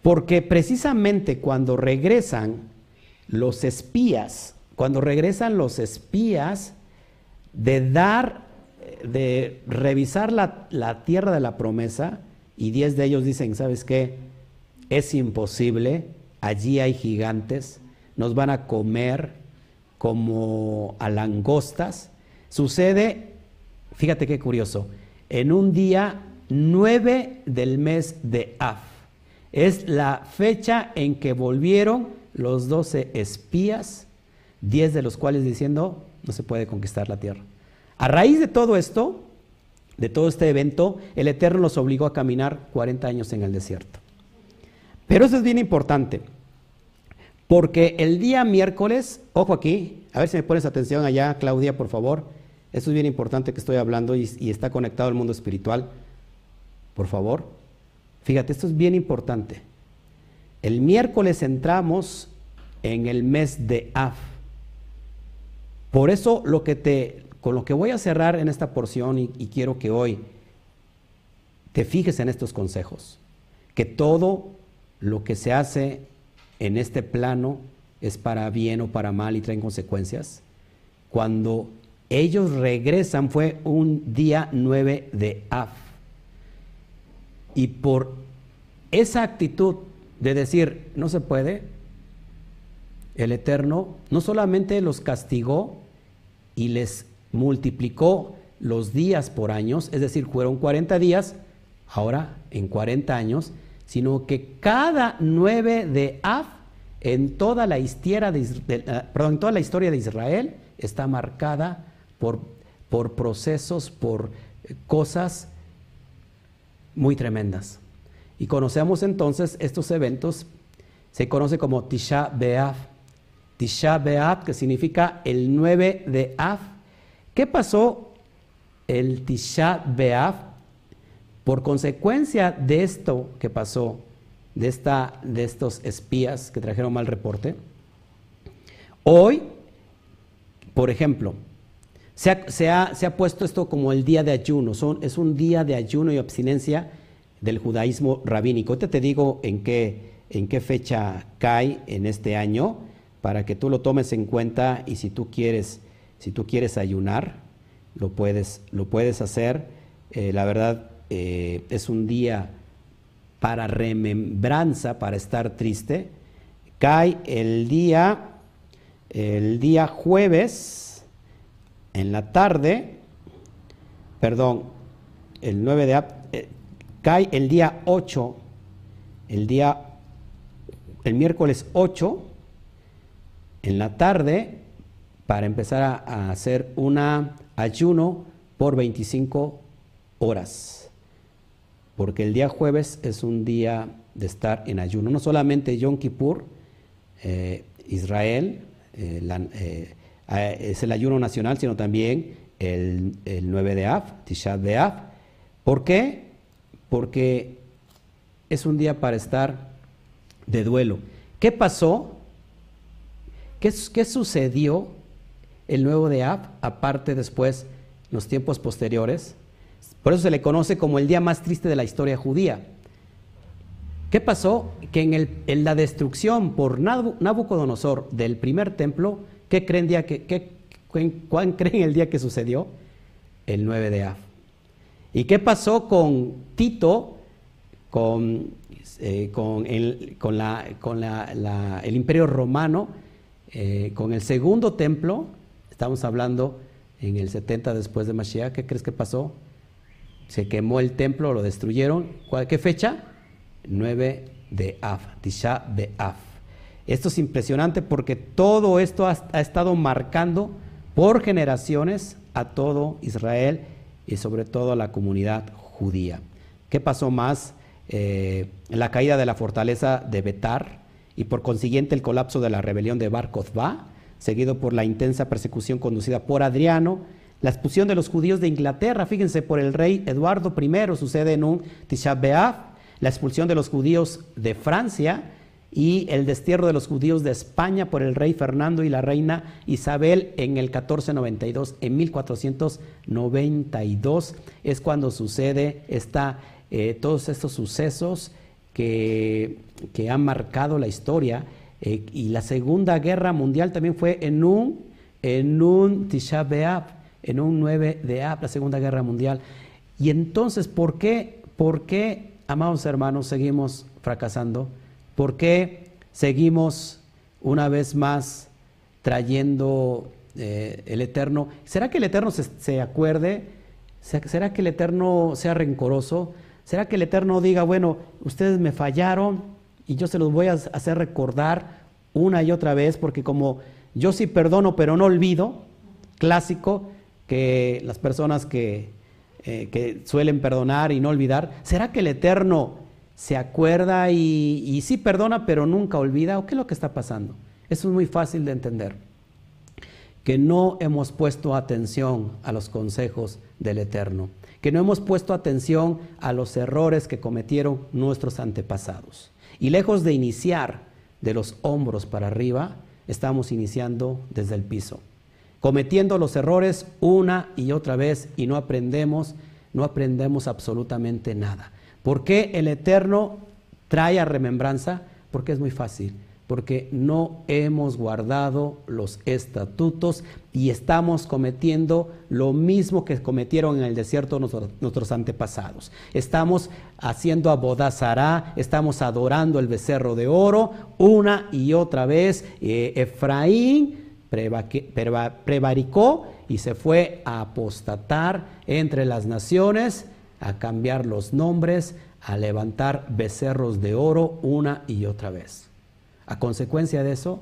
S1: porque precisamente cuando regresan los espías, cuando regresan los espías de dar, de revisar la, la tierra de la promesa, y diez de ellos dicen, ¿sabes qué? Es imposible, allí hay gigantes, nos van a comer como a langostas. Sucede, fíjate qué curioso, en un día 9 del mes de Af. Es la fecha en que volvieron los doce espías, diez de los cuales diciendo, no se puede conquistar la tierra. A raíz de todo esto, de todo este evento, el Eterno los obligó a caminar 40 años en el desierto. Pero eso es bien importante. Porque el día miércoles, ojo aquí, a ver si me pones atención allá, Claudia, por favor. Esto es bien importante que estoy hablando y, y está conectado al mundo espiritual. Por favor. Fíjate, esto es bien importante. El miércoles entramos en el mes de Af. Por eso lo que te, con lo que voy a cerrar en esta porción y quiero que hoy te fijes en estos consejos, que todo lo que se hace en este plano es para bien o para mal y traen consecuencias. Cuando ellos regresan fue un día 9 de Af. Y por esa actitud de decir, no se puede, el Eterno no solamente los castigó y les multiplicó los días por años, es decir, fueron 40 días, ahora en 40 años, sino que cada nueve de Af en toda la eh, perdón, en toda la historia de Israel está marcada por, procesos, por eh, cosas muy tremendas. Y conocemos entonces estos eventos, se conoce como Tisha B'Av. Tisha B'Av, que significa el 9 de Av. ¿Qué pasó el Tisha B'Av? Por consecuencia de esto que pasó, de, esta, de estos espías que trajeron mal reporte, hoy, por ejemplo, se ha, se ha, puesto esto como el día de ayuno, Son, es un día de ayuno y abstinencia del judaísmo rabínico. Te, te digo en qué, en qué fecha cae en este año para que tú lo tomes en cuenta y si tú quieres, si tú quieres ayunar, lo puedes, lo puedes hacer. Eh, la verdad, eh, es un día para remembranza, para estar triste, cae el día, el día jueves en la tarde, perdón, el 9 de eh, cae el día 8, el día, el miércoles 8, en la tarde, para empezar a, hacer un ayuno por 25 horas porque el día jueves es un día de estar en ayuno. No solamente Yom Kippur, eh, Israel, eh, eh, es el ayuno nacional, sino también el, 9 de Av, Tisha de Av. ¿Por qué? Porque es un día para estar de duelo. ¿Qué pasó? ¿Qué, qué sucedió el 9 de Av, aparte después, los tiempos posteriores? Por eso se le conoce como el día más triste de la historia judía. ¿Qué pasó? Que en, la destrucción por Nabucodonosor del primer templo, ¿qué creen, día que, ¿cuán creen el día que sucedió? El 9 de Av. ¿Y qué pasó con Tito, con, eh, con, el, con, la, con la, el imperio romano, eh, con el segundo templo? Estamos hablando en el 70 después de Mashiach. ¿Qué crees que pasó? se quemó el templo, lo destruyeron. ¿Qué fecha? 9 de Av, Tisha de Av. Esto es impresionante porque todo esto ha, estado marcando por generaciones a todo Israel y sobre todo a la comunidad judía. ¿Qué pasó más? Eh, la caída de la fortaleza de Betar y por consiguiente el colapso de la rebelión de Bar Kokhba, seguido por la intensa persecución conducida por Adriano, la expulsión de los judíos de Inglaterra, fíjense, por el rey Eduardo I, sucede en un Tisha B'Av, la expulsión de los judíos de Francia, y el destierro de los judíos de España por el rey Fernando y la reina Isabel en el 1492. En 1492 es cuando sucede esta, eh, todos estos sucesos que, que, han marcado la historia. Eh, y la Segunda Guerra Mundial también fue en un, en un Tisha B'Av, en un 9 de Ab, la Segunda Guerra Mundial. Y entonces, ¿por qué, por qué, amados hermanos, seguimos fracasando? ¿Por qué seguimos una vez más trayendo eh, el Eterno? ¿Será que el Eterno se, acuerde? ¿Será que el Eterno sea rencoroso? ¿Será que el Eterno diga, bueno, ustedes me fallaron y yo se los voy a hacer recordar una y otra vez? Porque como yo sí perdono pero no olvido, clásico, que las personas que, eh, que suelen perdonar y no olvidar, ¿será que el Eterno se acuerda y, sí perdona, pero nunca olvida, ¿o qué es lo que está pasando? Eso es muy fácil de entender. Que no hemos puesto atención a los consejos del Eterno, que no hemos puesto atención a los errores que cometieron nuestros antepasados. Y lejos de iniciar de los hombros para arriba, estamos iniciando desde el piso, cometiendo los errores una y otra vez y no aprendemos, no aprendemos absolutamente nada. ¿Por qué el Eterno trae a remembranza? Porque es muy fácil, porque no hemos guardado los estatutos y estamos cometiendo lo mismo que cometieron en el desierto nuestros, antepasados. Estamos haciendo abodazará, estamos adorando el becerro de oro una y otra vez. Eh, Efraín prevaricó y se fue a apostatar entre las naciones a cambiar los nombres, a levantar becerros de oro una y otra vez. A consecuencia de eso,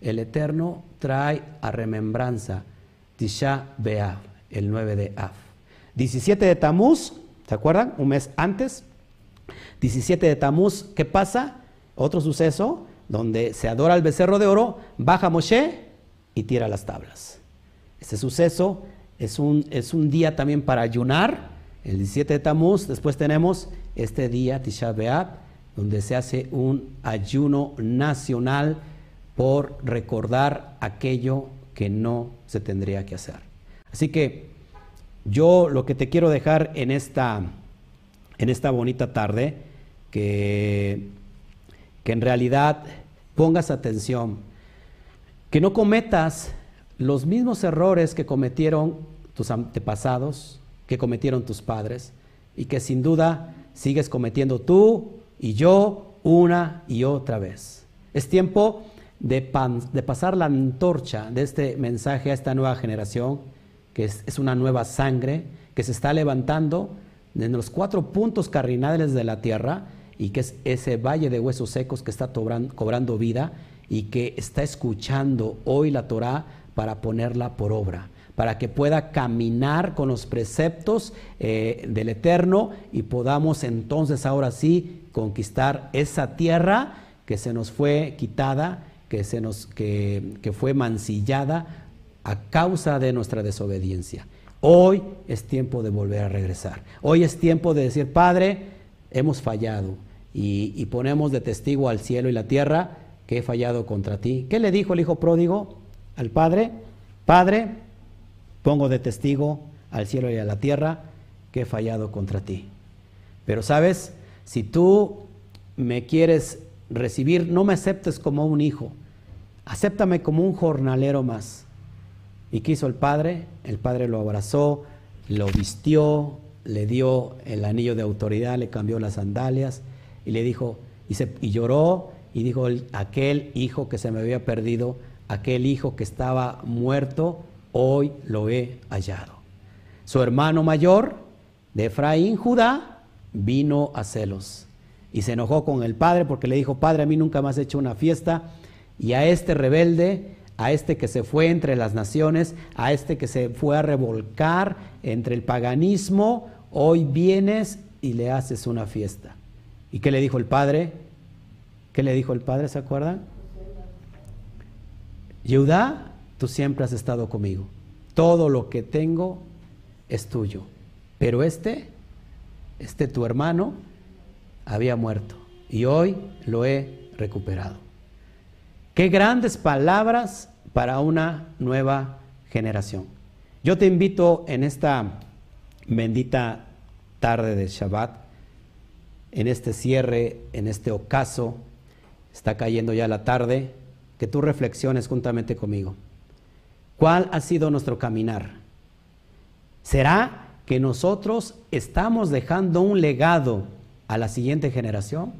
S1: el Eterno trae a remembranza Tisha B'Av, el 9 de Av. 17 de Tamuz, ¿se acuerdan? Un mes antes. 17 de Tamuz, ¿qué pasa? Otro suceso donde se adora el becerro de oro, baja Moshe y tira las tablas. Ese suceso es un, es un día también para ayunar, el 17 de Tamuz, después tenemos este día, Tisha B'Av, donde se hace un ayuno nacional por recordar aquello que no se tendría que hacer. Así que yo lo que te quiero dejar en esta, en esta bonita tarde, que, que en realidad pongas atención, que no cometas los mismos errores que cometieron tus antepasados, que cometieron tus padres y que sin duda sigues cometiendo tú y yo una y otra vez. Es tiempo de, de pasar la antorcha de este mensaje a esta nueva generación, que es, una nueva sangre que se está levantando en los cuatro puntos cardinales de la tierra y que es ese valle de huesos secos que está cobrando vida y que está escuchando hoy la Torah para ponerla por obra para que pueda caminar con los preceptos eh, del Eterno y podamos entonces ahora sí conquistar esa tierra que se nos fue quitada, que, se nos, que, fue mancillada a causa de nuestra desobediencia. Hoy es tiempo de volver a regresar. Hoy es tiempo de decir, Padre, hemos fallado y, y, ponemos de testigo al cielo y la tierra que he fallado contra ti. ¿Qué le dijo el hijo pródigo al Padre? Padre, Pongo de testigo al cielo y a la tierra que he fallado contra ti. Pero sabes, si tú me quieres recibir, no me aceptes como un hijo, acéptame como un jornalero más. ¿Y qué hizo el padre? El padre lo abrazó, lo vistió, le dio el anillo de autoridad, le cambió las sandalias y le dijo, y, y lloró y dijo, aquel hijo que se me había perdido, aquel hijo que estaba muerto, hoy lo he hallado. Su hermano mayor de Efraín, Judá, vino a celos. Y se enojó con el padre porque le dijo, padre, a mí nunca me has hecho una fiesta. Y a este rebelde, a este que se fue entre las naciones, a este que se fue a revolcar entre el paganismo, hoy vienes y le haces una fiesta. ¿Y qué le dijo el padre? ¿Qué le dijo el padre? ¿Se acuerdan? Judá, tú siempre has estado conmigo. Todo lo que tengo es tuyo. Pero este, este tu hermano, había muerto y hoy lo he recuperado. Qué grandes palabras para una nueva generación. Yo te invito en esta bendita tarde de Shabbat, en este cierre, en este ocaso, está cayendo ya la tarde, que tú reflexiones juntamente conmigo. ¿Cuál ha sido nuestro caminar? ¿Será que nosotros estamos dejando un legado a la siguiente generación?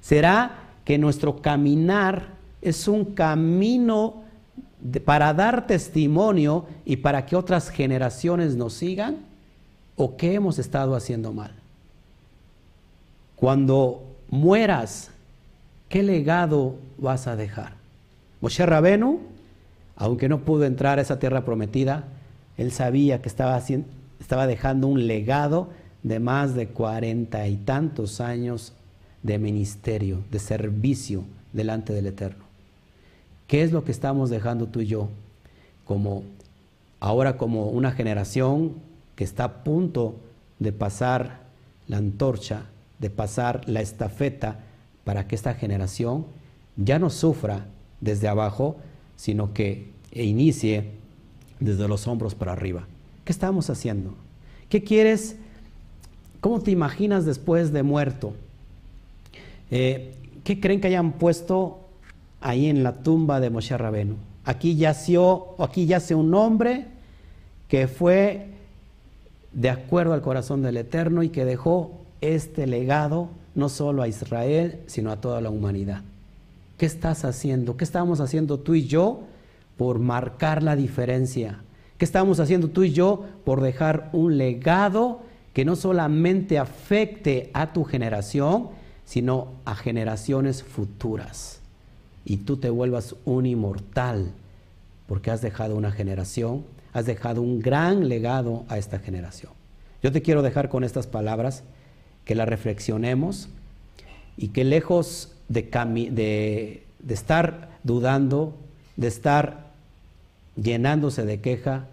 S1: ¿Será que nuestro caminar es un camino para dar testimonio y para que otras generaciones nos sigan? ¿O qué hemos estado haciendo mal? Cuando mueras, ¿qué legado vas a dejar? Moshe Rabenu, aunque no pudo entrar a esa tierra prometida, él sabía que estaba, haciendo, estaba dejando un legado de más de cuarenta y tantos años de ministerio, de servicio delante del Eterno. ¿Qué es lo que estamos dejando tú y yo como ahora como una generación que está a punto de pasar la antorcha, de pasar la estafeta para que esta generación ya no sufra desde abajo, sino que inicie desde los hombros para arriba? ¿Qué estamos haciendo? ¿Qué quieres ¿Cómo te imaginas después de muerto? Eh, ¿Qué creen que hayan puesto ahí en la tumba de Moshe Rabenu? Aquí yació, aquí yace un hombre que fue de acuerdo al corazón del Eterno y que dejó este legado no solo a Israel, sino a toda la humanidad. ¿Qué estás haciendo? ¿Qué estamos haciendo tú y yo por marcar la diferencia? ¿Qué estamos haciendo tú y yo por dejar un legado que no solamente afecte a tu generación, sino a generaciones futuras. Y tú te vuelvas un inmortal, porque has dejado una generación, has dejado un gran legado a esta generación. Yo te quiero dejar con estas palabras, que las reflexionemos y que lejos de, estar dudando, de estar llenándose de queja,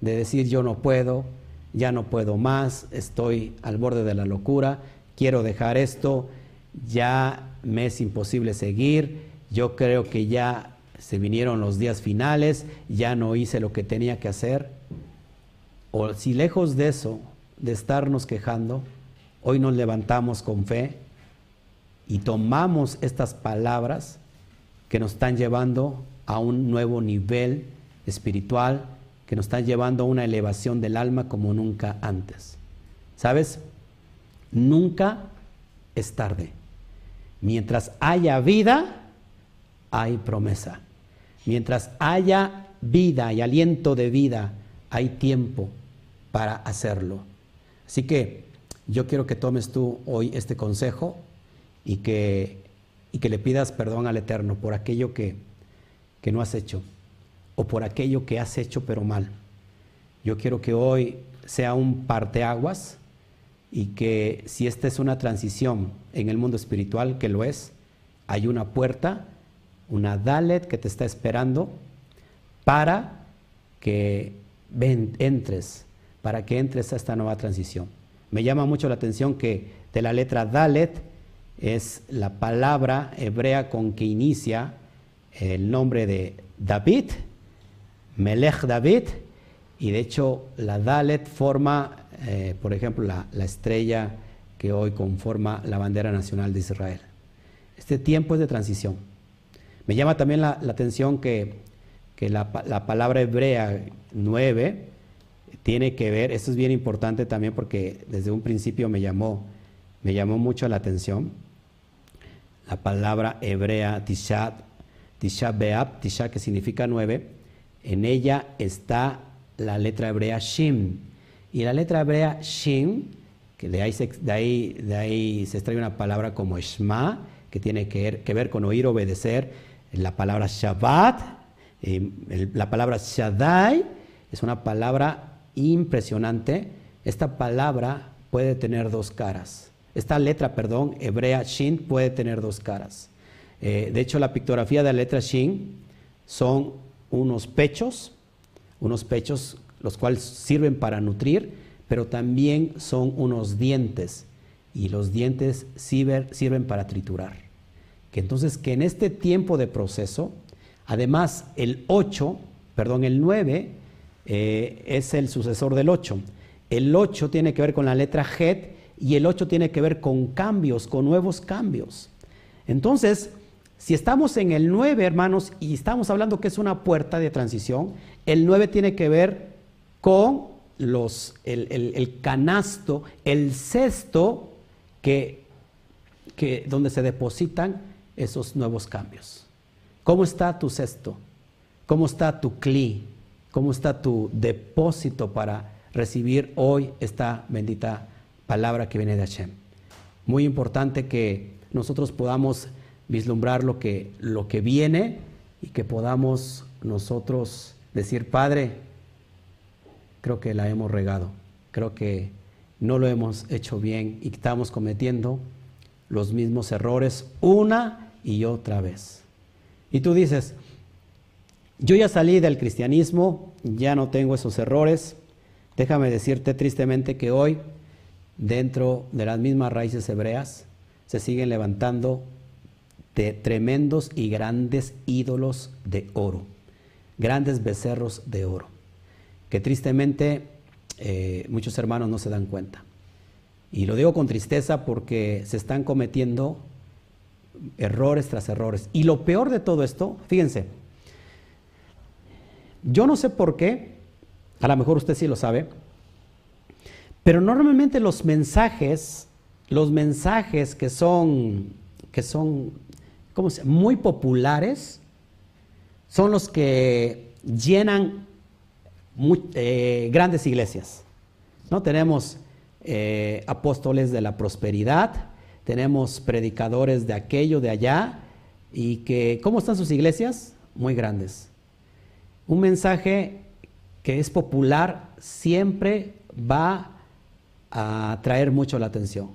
S1: de decir yo no puedo, ya no puedo más, estoy al borde de la locura, quiero dejar esto, ya me es imposible seguir, yo creo que ya se vinieron los días finales, ya no hice lo que tenía que hacer. O si lejos de eso, de estarnos quejando, hoy nos levantamos con fe y tomamos estas palabras que nos están llevando a un nuevo nivel espiritual, que nos están llevando a una elevación del alma como nunca antes. ¿Sabes? Nunca es tarde. Mientras haya vida, hay promesa. Mientras haya vida y aliento de vida, hay tiempo para hacerlo. Así que yo quiero que tomes tú hoy este consejo y que, y que le pidas perdón al Eterno por aquello que, que no has hecho o por aquello que has hecho pero mal. Yo quiero que hoy sea un parteaguas y que si esta es una transición en el mundo espiritual, que lo es, hay una puerta, una Dalet que te está esperando para que entres, para que entres a esta nueva transición. Me llama mucho la atención que de la letra Dalet es la palabra hebrea con que inicia el nombre de David, Melech David, y de hecho la Dalet forma, eh, por ejemplo, la, estrella que hoy conforma la bandera nacional de Israel. Este tiempo es de transición. Me llama también la, atención que, la, palabra hebrea 9 tiene que ver, esto es bien importante también porque desde un principio me llamó, me llamó mucho la atención, la palabra hebrea Tisha, Tisha Beab, Tisha que significa nueve, en ella está la letra hebrea Shin, Y la letra hebrea Shin, que de ahí se, de ahí, de ahí se extrae una palabra como Shma, que tiene que ver, que ver con oír, obedecer. La palabra Shabbat, eh, la palabra Shaddai, es una palabra impresionante. Esta palabra puede tener dos caras. Esta letra, perdón, hebrea Shin puede tener dos caras. Eh, de hecho, la pictografía de la letra Shin son unos pechos, unos pechos los cuales sirven para nutrir, pero también son unos dientes y los dientes sirven, para triturar. Que entonces que en este tiempo de proceso, además el 8, perdón, el 9 eh, es el sucesor del 8. El 8 tiene que ver con la letra Het y el 8 tiene que ver con cambios, con nuevos cambios. Entonces, si estamos en el 9, hermanos, y estamos hablando que es una puerta de transición, el 9 tiene que ver con los, el, canasto, el cesto que, que, donde se depositan esos nuevos cambios. ¿Cómo está tu cesto? ¿Cómo está tu cli? ¿Cómo está tu depósito para recibir hoy esta bendita palabra que viene de Hashem? Muy importante que nosotros podamos vislumbrar lo que, lo que viene y que podamos nosotros decir, Padre, creo que la hemos regado, creo que no lo hemos hecho bien y estamos cometiendo los mismos errores una y otra vez. Y tú dices, yo ya salí del cristianismo, ya no tengo esos errores. Déjame decirte tristemente que hoy, dentro de las mismas raíces hebreas, se siguen levantando de tremendos y grandes ídolos de oro, grandes becerros de oro, que tristemente eh, muchos hermanos no se dan cuenta. Y lo digo con tristeza porque se están cometiendo errores tras errores. Y lo peor de todo esto, fíjense, yo no sé por qué, a lo mejor usted sí lo sabe, pero normalmente los mensajes, los mensajes que son, que son ¿cómo se, muy populares son los que llenan eh, grandes iglesias. ¿no? Tenemos eh, apóstoles de la prosperidad, tenemos predicadores de aquello, de allá, y que, ¿cómo están sus iglesias? Muy grandes. Un mensaje que es popular siempre va a traer mucho la atención.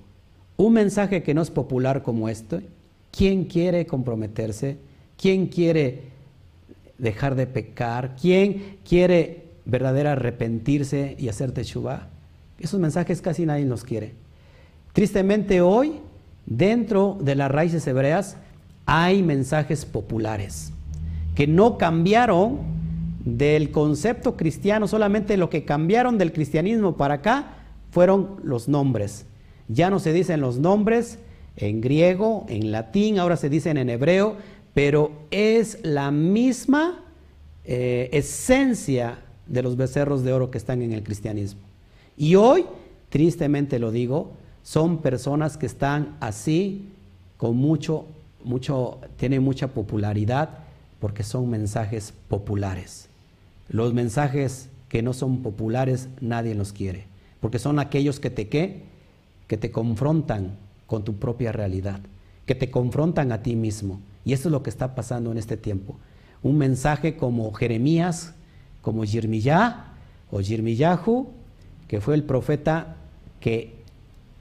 S1: Un mensaje que no es popular como este ¿Quién quiere comprometerse? ¿Quién quiere dejar de pecar? ¿Quién quiere verdadera arrepentirse y hacer teshuva? Esos mensajes casi nadie los quiere. Tristemente hoy, dentro de las raíces hebreas, hay mensajes populares que no cambiaron del concepto cristiano, solamente lo que cambiaron del cristianismo para acá fueron los nombres. Ya no se dicen los nombres, en griego, en latín, ahora se dicen en hebreo, pero es la misma eh, esencia de los becerros de oro que están en el cristianismo. Y hoy, tristemente lo digo, son personas que están así, con mucho, mucho, tienen mucha popularidad, porque son mensajes populares. Los mensajes que no son populares, nadie los quiere, porque son aquellos que te, ¿qué? que te confrontan con tu propia realidad, que te confrontan a ti mismo. Y eso es lo que está pasando en este tiempo. Un mensaje como Jeremías, como Yirmiyah o Yirmiyahu, que fue el profeta que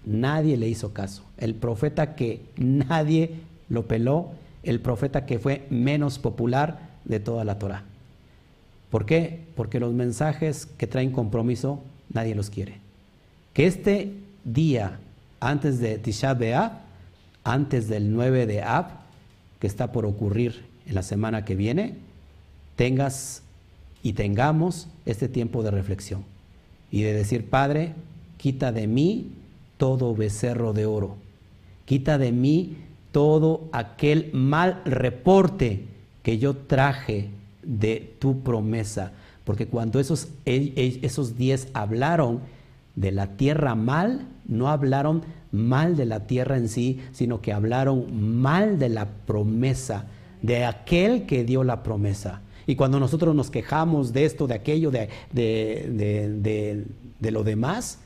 S1: nadie le hizo caso, el profeta que nadie lo peló, el profeta que fue menos popular de toda la Torah. ¿Por qué? Porque los mensajes que traen compromiso nadie los quiere. Que este día antes de Tisha B'Av, antes del 9 de Ab, que está por ocurrir en la semana que viene, tengas y tengamos este tiempo de reflexión y de decir, Padre, quita de mí todo becerro de oro, quita de mí todo aquel mal reporte que yo traje de tu promesa, porque cuando esos, esos diez hablaron de la tierra mal, no hablaron mal de la tierra en sí, sino que hablaron mal de la promesa, de aquel que dio la promesa. Y cuando nosotros nos quejamos de esto, de aquello, de, de lo demás,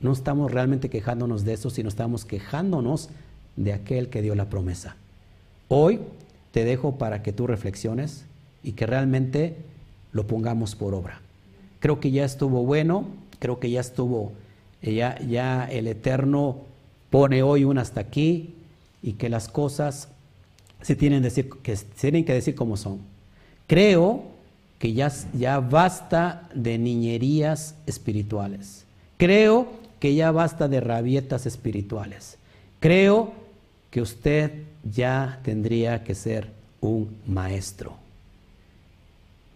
S1: no estamos realmente quejándonos de eso, sino estamos quejándonos de aquel que dio la promesa. Hoy te dejo para que tú reflexiones y que realmente lo pongamos por obra. Creo que ya estuvo bueno, creo que ya estuvo, ya, ya el Eterno pone hoy un hasta aquí y que las cosas se tienen, que, se tienen que decir como son. Creo que ya, ya basta de niñerías espirituales. Creo que ya basta de rabietas espirituales. Creo que usted ya tendría que ser un maestro,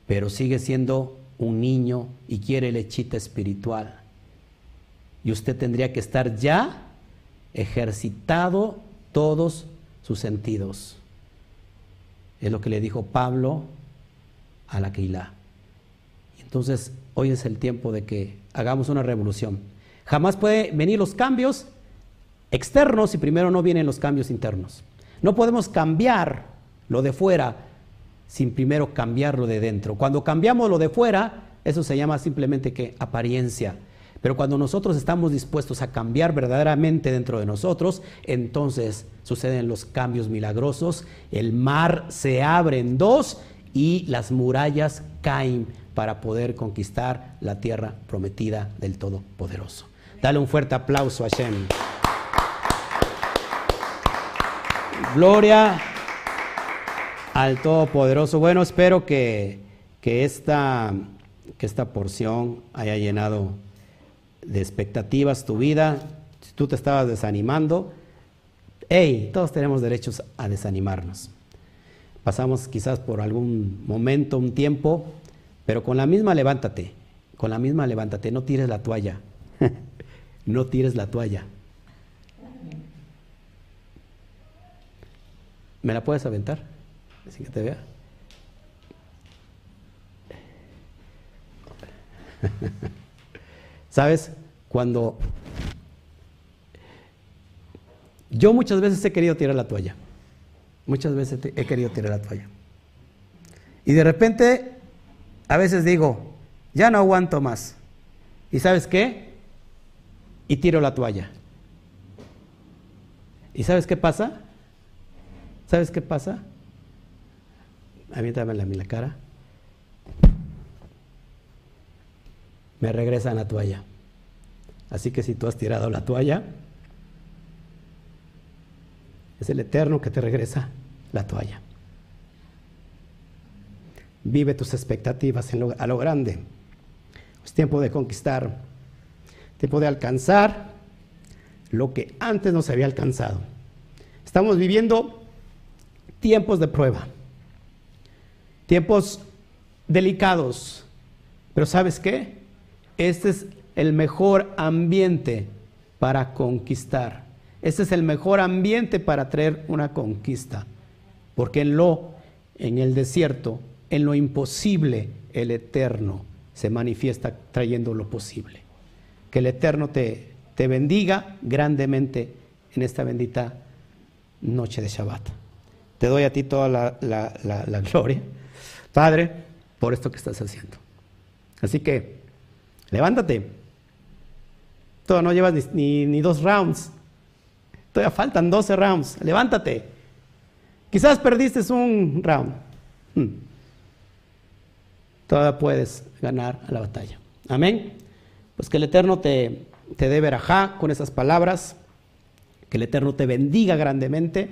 S1: pero sigue siendo un niño y quiere lechita espiritual. Y usted tendría que estar ya ejercitado todos sus sentidos. Es lo que le dijo Pablo a la Keilah. Entonces, hoy es el tiempo de que hagamos una revolución. Jamás puede venir los cambios externos si primero no vienen los cambios internos. No podemos cambiar lo de fuera sin primero cambiar lo de dentro. Cuando cambiamos lo de fuera, eso se llama simplemente que apariencia. Pero cuando nosotros estamos dispuestos a cambiar verdaderamente dentro de nosotros, entonces suceden los cambios milagrosos, el mar se abre en dos y las murallas caen para poder conquistar la tierra prometida del Todopoderoso. Dale un fuerte aplauso a Shem. Gloria al Todopoderoso. Bueno, espero que, que, esta, que esta porción haya llenado de expectativas tu vida. Si tú te estabas desanimando, hey, todos tenemos derechos a desanimarnos. Pasamos quizás por algún momento, un tiempo, pero con la misma levántate, con la misma levántate, no tires la toalla, no tires la toalla. ¿Me la puedes aventar? Así que te vea. ¿Sabes? Cuando yo muchas veces he querido tirar la toalla. Muchas veces he querido tirar la toalla. Y de repente, a veces digo, ya no aguanto más. ¿Y sabes qué? Y tiro la toalla. ¿Y sabes qué pasa? ¿Sabes qué pasa? Aviéntame a mí la cara. Me regresan la toalla. Así que si tú has tirado la toalla, es el Eterno que te regresa la toalla. Vive tus expectativas a lo grande. Es tiempo de conquistar, tiempo de alcanzar lo que antes no se había alcanzado. Estamos viviendo tiempos de prueba, tiempos delicados, pero ¿sabes qué? Este es el mejor ambiente para conquistar. Este es el mejor ambiente para traer una conquista. Porque en lo, en el desierto, en lo imposible, el eterno se manifiesta trayendo lo posible. Que el eterno te, te bendiga grandemente en esta bendita noche de Shabbat. Te doy a ti toda la, la gloria, Padre, por esto que estás haciendo. Así que, levántate. Todo no llevas ni, ni dos rounds. Todavía faltan 12 rounds. Levántate. Quizás perdiste un round. Hmm. Todavía puedes ganar la batalla. Amén. Pues que el Eterno te, te dé verajá con esas palabras. Que el Eterno te bendiga grandemente.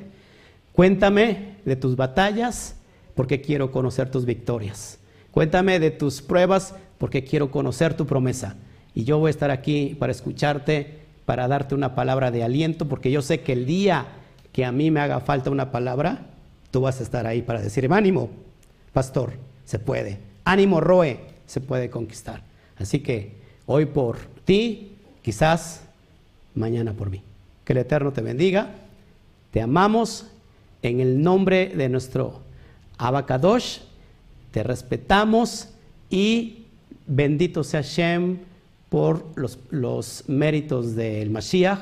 S1: Cuéntame de tus batallas porque quiero conocer tus victorias. Cuéntame de tus pruebas porque quiero conocer tu promesa. Y yo voy a estar aquí para escucharte, para darte una palabra de aliento, porque yo sé que el día que a mí me haga falta una palabra, tú vas a estar ahí para decir, ánimo, pastor, se puede. Ánimo, Roe, se puede conquistar. Así que hoy por ti, quizás mañana por mí. Que el Eterno te bendiga. Te amamos en el nombre de nuestro Abacadosh. Te respetamos y bendito sea Shem por los, méritos del Mashiach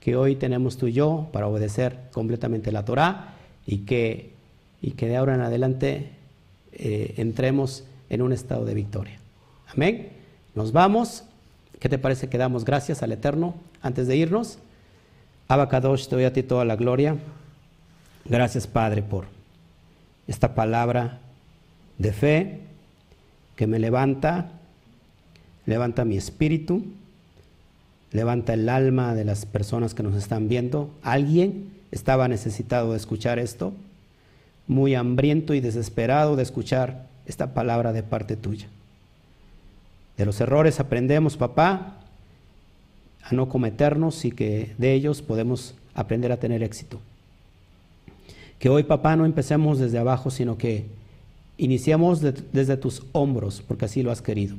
S1: que hoy tenemos tú y yo para obedecer completamente la Torah y que, y que de ahora en adelante eh, entremos en un estado de victoria. Amén. Nos vamos, ¿Qué te parece que damos gracias al Eterno antes de irnos? Abacadosh, te doy a ti toda la gloria. Gracias, Padre, por esta palabra de fe que me levanta, levanta mi espíritu, levanta el alma de las personas que nos están viendo. Alguien estaba necesitado de escuchar esto, muy hambriento y desesperado de escuchar esta palabra de parte tuya. De los errores aprendemos, papá, a no cometernos y que de ellos podemos aprender a tener éxito. Que hoy, papá, no empecemos desde abajo, sino que iniciemos desde tus hombros, porque así lo has querido.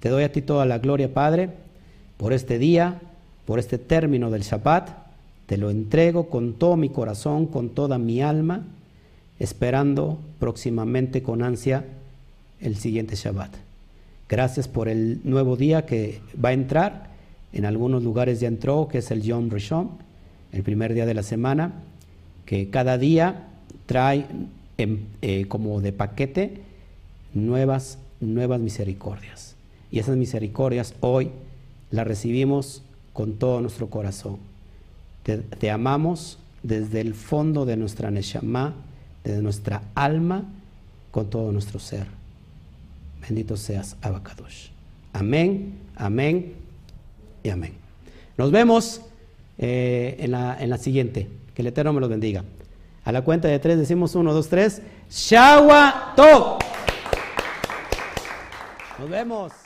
S1: Te doy a ti toda la gloria, Padre, por este día, por este término del Shabbat. Te lo entrego con todo mi corazón, con toda mi alma, esperando próximamente con ansia el siguiente Shabbat. Gracias por el nuevo día que va a entrar. En algunos lugares ya entró, que es el Yom Rishon, el primer día de la semana, que cada día trae eh, como de paquete nuevas, nuevas misericordias. Y esas misericordias hoy las recibimos con todo nuestro corazón. Te, te amamos desde el fondo de nuestra Neshama, desde nuestra alma, con todo nuestro ser. Bendito seas, Abacadosh. Amén, amén y amén. Nos vemos eh, en, la, en la siguiente. Que el Eterno me los bendiga. A la cuenta de tres decimos uno, dos, tres. Shawa Nos vemos.